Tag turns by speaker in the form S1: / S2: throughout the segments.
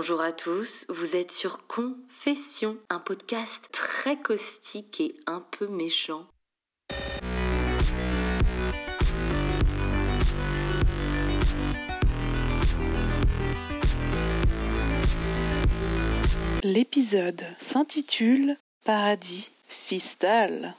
S1: Bonjour à tous, vous êtes sur Confession, un podcast très caustique et un peu méchant.
S2: L'épisode s'intitule Paradis Fistal.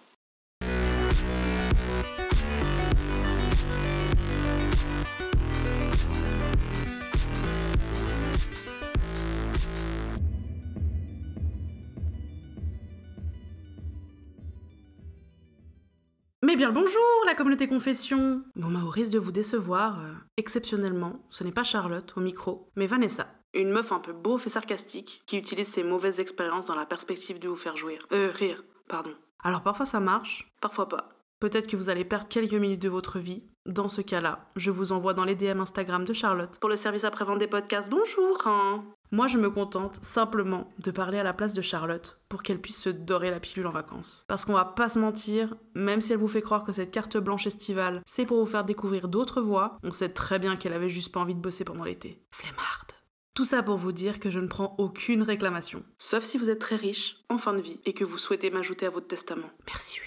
S3: Bien le bonjour, la communauté confession Bon bah au risque de vous décevoir, euh, exceptionnellement, ce n'est pas Charlotte au micro, mais Vanessa. Une meuf un peu beauf et sarcastique, qui utilise ses mauvaises expériences dans la perspective de vous faire jouir. Euh, rire, pardon. Alors parfois ça marche, parfois pas. Peut-être que vous allez perdre quelques minutes de votre vie. Dans ce cas-là, je vous envoie dans les DM Instagram de Charlotte. Pour le service après-vente des podcasts, bonjour hein. Moi, je me contente simplement de parler à la place de Charlotte pour qu'elle puisse se dorer la pilule en vacances. Parce qu'on va pas se mentir, même si elle vous fait croire que cette carte blanche estivale, c'est pour vous faire découvrir d'autres voies, on sait très bien qu'elle avait juste pas envie de bosser pendant l'été. Flemmarde. Tout ça pour vous dire que je ne prends aucune réclamation. Sauf si vous êtes très riche, en fin de vie, et que vous souhaitez m'ajouter à votre testament. Merci.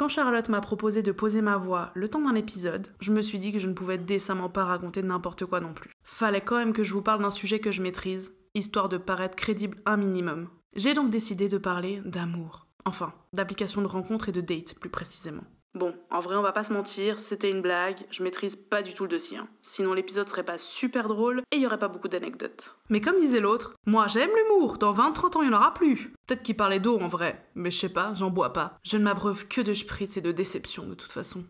S3: Quand Charlotte m'a proposé de poser ma voix le temps d'un épisode, je me suis dit que je ne pouvais décemment pas raconter n'importe quoi non plus. Fallait quand même que je vous parle d'un sujet que je maîtrise, histoire de paraître crédible un minimum. J'ai donc décidé de parler d'amour. Enfin, d'application de rencontre et de date, plus précisément. Bon, en vrai, on va pas se mentir, c'était une blague, je maîtrise pas du tout le dossier. hein. Sinon, l'épisode serait pas super drôle et il y aurait pas beaucoup d'anecdotes. Mais comme disait l'autre, moi j'aime l'humour, dans 20-30 ans il y en aura plus. Peut-être qu'il parlait d'eau en vrai, mais je sais pas, j'en bois pas. Je ne m'abreuve que de spritz et de déception de toute façon.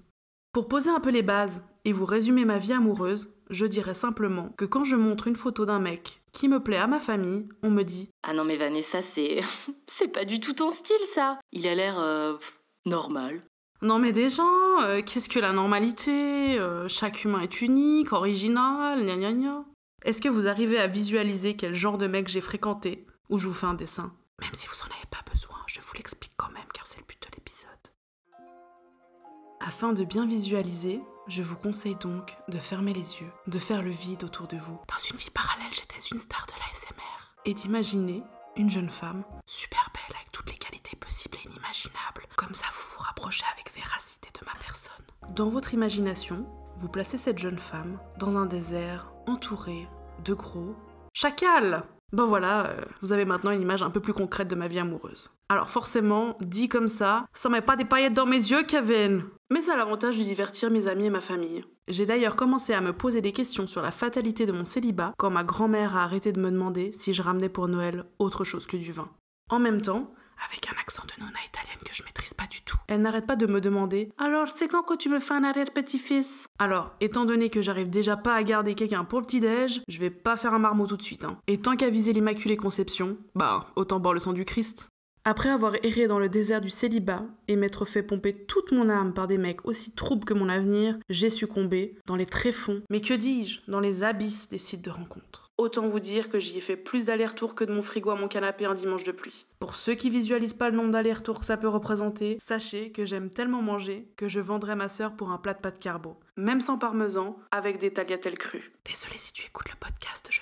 S3: Pour poser un peu les bases et vous résumer ma vie amoureuse, je dirais simplement que quand je montre une photo d'un mec qui me plaît à ma famille, on me dit
S1: Ah non mais Vanessa, c'est... c'est pas du tout ton style ça Il a l'air... euh, normal.
S3: Non mais déjà, euh, qu'est-ce que la normalité Euh, Chaque humain est unique, original, gna gna gna. Est-ce que vous arrivez à visualiser quel genre de mec j'ai fréquenté Ou je vous fais un dessin? Même si vous en avez pas besoin, je vous l'explique quand même car c'est le but de l'épisode. Afin de bien visualiser, je vous conseille donc de fermer les yeux, de faire le vide autour de vous. Dans une vie parallèle, j'étais une star de l'ASMR. Et d'imaginer une jeune femme, super belle, avec toutes les qualités possibles et inimaginables. Comme ça, vous vous rapprochez avec véracité de ma personne. Dans votre imagination, vous placez cette jeune femme dans un désert entouré de gros chacals. Ben voilà, euh, vous avez maintenant une image un peu plus concrète de ma vie amoureuse. Alors forcément, dit comme ça, ça met pas des paillettes dans mes yeux, Kevin. Mais ça a l'avantage de divertir mes amis et ma famille. J'ai d'ailleurs commencé à me poser des questions sur la fatalité de mon célibat quand ma grand-mère a arrêté de me demander si je ramenais pour Noël autre chose que du vin. En même temps, avec un accent de nonna italienne que je maîtrise pas du tout, elle n'arrête pas de me demander Alors, c'est quand que tu me fais un arrière-petit-fils Alors, étant donné que j'arrive déjà pas à garder quelqu'un pour le petit-déj, je vais pas faire un marmot tout de suite. Hein. Et tant qu'à viser l'Immaculée Conception, bah, autant boire le sang du Christ. Après avoir erré dans le désert du célibat et m'être fait pomper toute mon âme par des mecs aussi troubles que mon avenir, j'ai succombé dans les tréfonds, mais que dis-je, dans les abysses des sites de rencontres. Autant vous dire que j'y ai fait plus d'allers-retours que de mon frigo à mon canapé un dimanche de pluie. Pour ceux qui visualisent pas le nombre d'allers-retours que ça peut représenter, sachez que j'aime tellement manger que je vendrai ma sœur pour un plat de pâtes carbo. Même sans parmesan, avec des tagliatelles crues. Désolé si tu écoutes le podcast, je.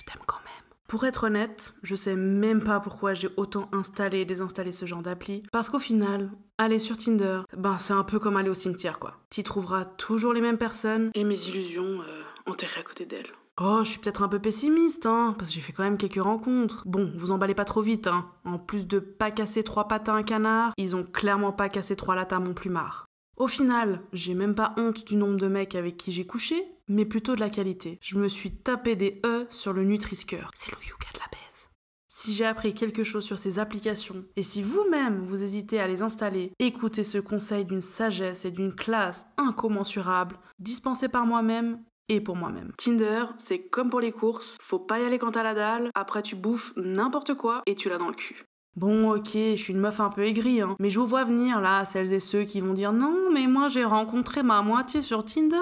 S3: Pour être honnête, je sais même pas pourquoi j'ai autant installé et désinstallé ce genre d'appli. Parce qu'au final, aller sur Tinder, ben c'est un peu comme aller au cimetière quoi. T'y trouveras toujours les mêmes personnes et mes illusions euh, enterrées à côté d'elles. Oh, je suis peut-être un peu pessimiste, hein, parce que j'ai fait quand même quelques rencontres. Bon, vous emballez pas trop vite, hein. En plus de pas casser trois pattes à un canard, ils ont clairement pas cassé trois lattes à mon plumard. Au final, j'ai même pas honte du nombre de mecs avec qui j'ai couché, mais plutôt de la qualité. Je me suis tapé des E sur le Nutri-Score. C'est Louyou qui a de la baise. Si j'ai appris quelque chose sur ces applications, et si vous-même vous hésitez à les installer, écoutez ce conseil d'une sagesse et d'une classe incommensurable, dispensé par moi-même et pour moi-même. Tinder, c'est comme pour les courses, faut pas y aller quand t'as la dalle, après tu bouffes n'importe quoi et tu l'as dans le cul. Bon, ok, je suis une meuf un peu aigrie, hein, mais je vous vois venir là, celles et ceux qui vont dire non, mais moi j'ai rencontré ma moitié sur Tinder,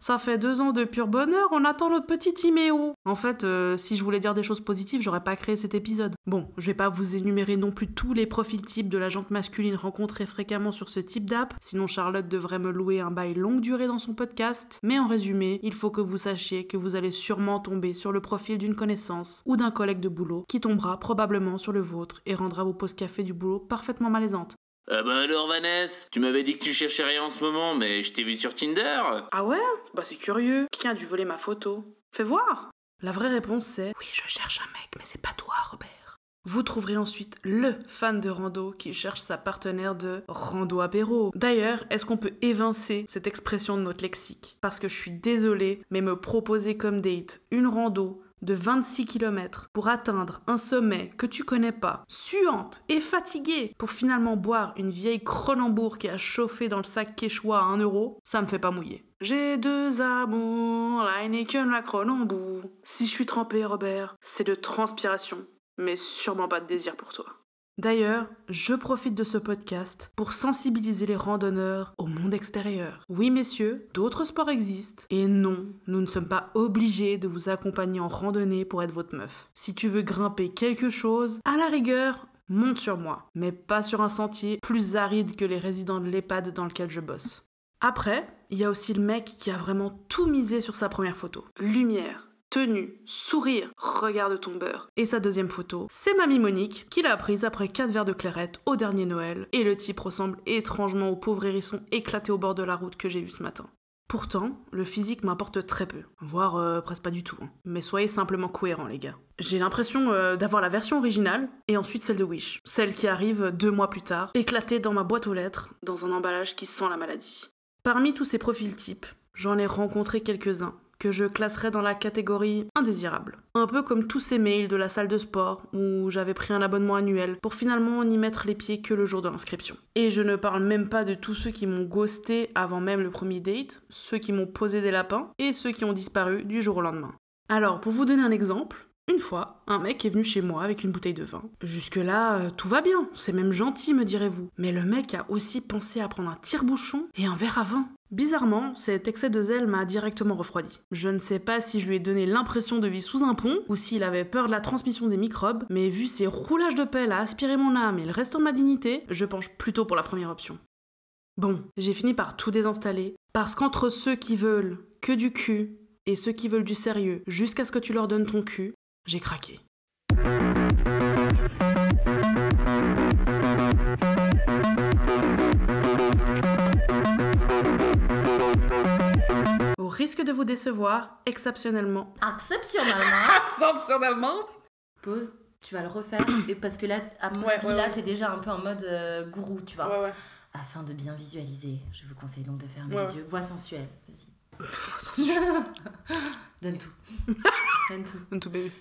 S3: ça fait deux ans de pur bonheur, on attend notre petit Timéo. En fait, euh, si je voulais dire des choses positives, j'aurais pas créé cet épisode. Bon, je vais pas vous énumérer non plus tous les profils types de la jante masculine rencontrés fréquemment sur ce type d'app, sinon Charlotte devrait me louer un bail longue durée dans son podcast, mais en résumé, il faut que vous sachiez que vous allez sûrement tomber sur le profil d'une connaissance ou d'un collègue de boulot qui tombera probablement sur le vôtre et rendra vos pauses café du boulot parfaitement malaisantes.
S4: Ah bah alors Vanessa, tu m'avais dit que tu cherchais rien en ce moment, mais je t'ai vu sur Tinder.
S3: Ah ouais? Bah c'est curieux. Quelqu'un a dû voler ma photo? Fais voir La vraie réponse c'est Oui, je cherche un mec, mais c'est pas toi, Robert. Vous trouverez ensuite le fan de rando qui cherche sa partenaire de rando apéro. D'ailleurs, est-ce qu'on peut évincer cette expression de notre lexique? Parce que je suis désolée, mais me proposer comme date une rando de 26 km pour atteindre un sommet que tu connais pas, suante et fatiguée, pour finalement boire une vieille Cronenbourg qui a chauffé dans le sac Quechua à 1 euro, ça me fait pas mouiller. J'ai deux amours, la Heineken, la Cronenbourg. Si je suis trempée, Robert, c'est de transpiration, mais sûrement pas de désir pour toi. D'ailleurs, je profite de ce podcast pour sensibiliser les randonneurs au monde extérieur. Oui, messieurs, d'autres sports existent. Et non, nous ne sommes pas obligés de vous accompagner en randonnée pour être votre meuf. Si tu veux grimper quelque chose, à la rigueur, monte sur moi, mais pas sur un sentier plus aride que les résidents de l'EHPAD dans lequel je bosse. Après, il y a aussi le mec qui a vraiment tout misé sur sa première photo. Lumière, tenue, sourire, regarde ton beurre. Et sa deuxième photo, c'est mamie Monique, qui l'a prise après 4 verres de clairette au dernier Noël, et le type ressemble étrangement au pauvre hérisson éclaté au bord de la route que j'ai vu ce matin. Pourtant, le physique m'importe très peu, voire euh, presque pas du tout. hein. Mais soyez simplement cohérents, les gars. J'ai l'impression euh, d'avoir la version originale et ensuite celle de Wish, celle qui arrive deux mois plus tard, éclatée dans ma boîte aux lettres, dans un emballage qui sent la maladie. Parmi tous ces profils types, j'en ai rencontré quelques-uns que je classerais dans la catégorie indésirable. Un peu comme tous ces mails de la salle de sport où j'avais pris un abonnement annuel pour finalement n'y mettre les pieds que le jour de l'inscription. Et je ne parle même pas de tous ceux qui m'ont ghosté avant même le premier date, ceux qui m'ont posé des lapins et ceux qui ont disparu du jour au lendemain. Alors, pour vous donner un exemple, une fois, un mec est venu chez moi avec une bouteille de vin. Jusque-là, euh, tout va bien, c'est même gentil, me direz-vous. Mais le mec a aussi pensé à prendre un tire-bouchon et un verre à vin. Bizarrement, cet excès de zèle m'a directement refroidi. Je ne sais pas si je lui ai donné l'impression de vivre sous un pont ou s'il avait peur de la transmission des microbes, mais vu ses roulages de pelle à aspirer mon âme et le restant de ma dignité, je penche plutôt pour la première option. Bon, j'ai fini par tout désinstaller, parce qu'entre ceux qui veulent que du cul et ceux qui veulent du sérieux jusqu'à ce que tu leur donnes ton cul, j'ai craqué. Au risque de vous décevoir, exceptionnellement.
S5: Exceptionnellement.
S3: Exceptionnellement
S5: Pause. Tu vas le refaire. Et parce que là, à mon
S3: Ouais,
S5: avis,
S3: ouais,
S5: là,
S3: ouais.
S5: t'es déjà un peu en mode euh, gourou, tu vois.
S3: Ouais, ouais.
S5: Afin de bien visualiser, je vous conseille donc de fermer les yeux. Voix sensuelle. Vas-y. Donne tout. Donne tout.
S3: Tout bébé.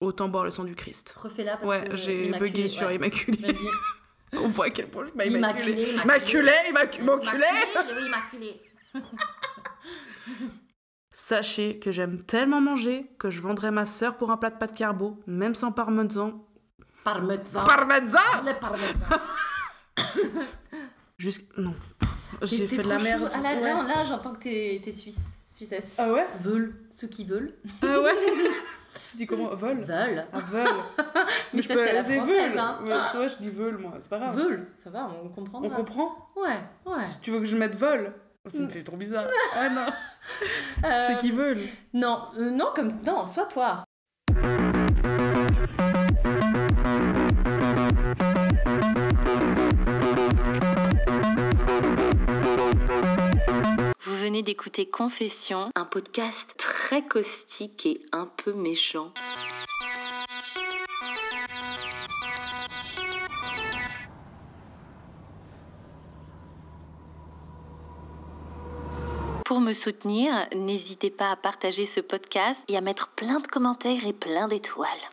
S3: Autant boire le sang du Christ.
S5: Refais-la parce
S3: Ouais,
S5: que.
S3: j'ai
S5: immaculé,
S3: bugué sur
S5: ouais.
S3: Immaculé.
S5: Vas-y.
S3: On voit à quel point je m'ai
S5: Immaculé.
S3: immaculé. Immaculé, immaculé, immaculé.
S5: Immaculé, oui, immaculé.
S3: Sachez que j'aime tellement manger que je vendrais ma sœur pour un plat de pâtes carbo, même sans parmesan.
S5: Parmesan.
S3: Parmesan
S5: Le parmesan.
S3: Jusqu'... Non. J'ai fait de la merde.
S5: Ah, là,
S3: Ouais.
S5: là, là, j'entends que t'es t'es suisse. Suissesse.
S3: Ah ouais
S5: Veulent. Ceux qui veulent.
S3: Ah ouais Tu dis comment Vol
S5: Veulent.
S3: Ah, veulent.
S5: Mais
S3: je
S5: ça,
S3: peux-
S5: c'est la française,
S3: veulent.
S5: hein.
S3: Ouais, tu vois, je dis veulent, moi. C'est pas grave.
S5: Veulent. Ça va, on comprend.
S3: On comprend
S5: Ouais, ouais.
S3: Tu veux que je mette vol Ça me fait trop bizarre. Ah non.
S5: Euh,
S3: C'est qui veulent.
S5: Non, euh, non, comme. Non, soit toi.
S1: Venez d'écouter Confession, un podcast très caustique et un peu méchant. Pour me soutenir, n'hésitez pas à partager ce podcast et à mettre plein de commentaires et plein d'étoiles.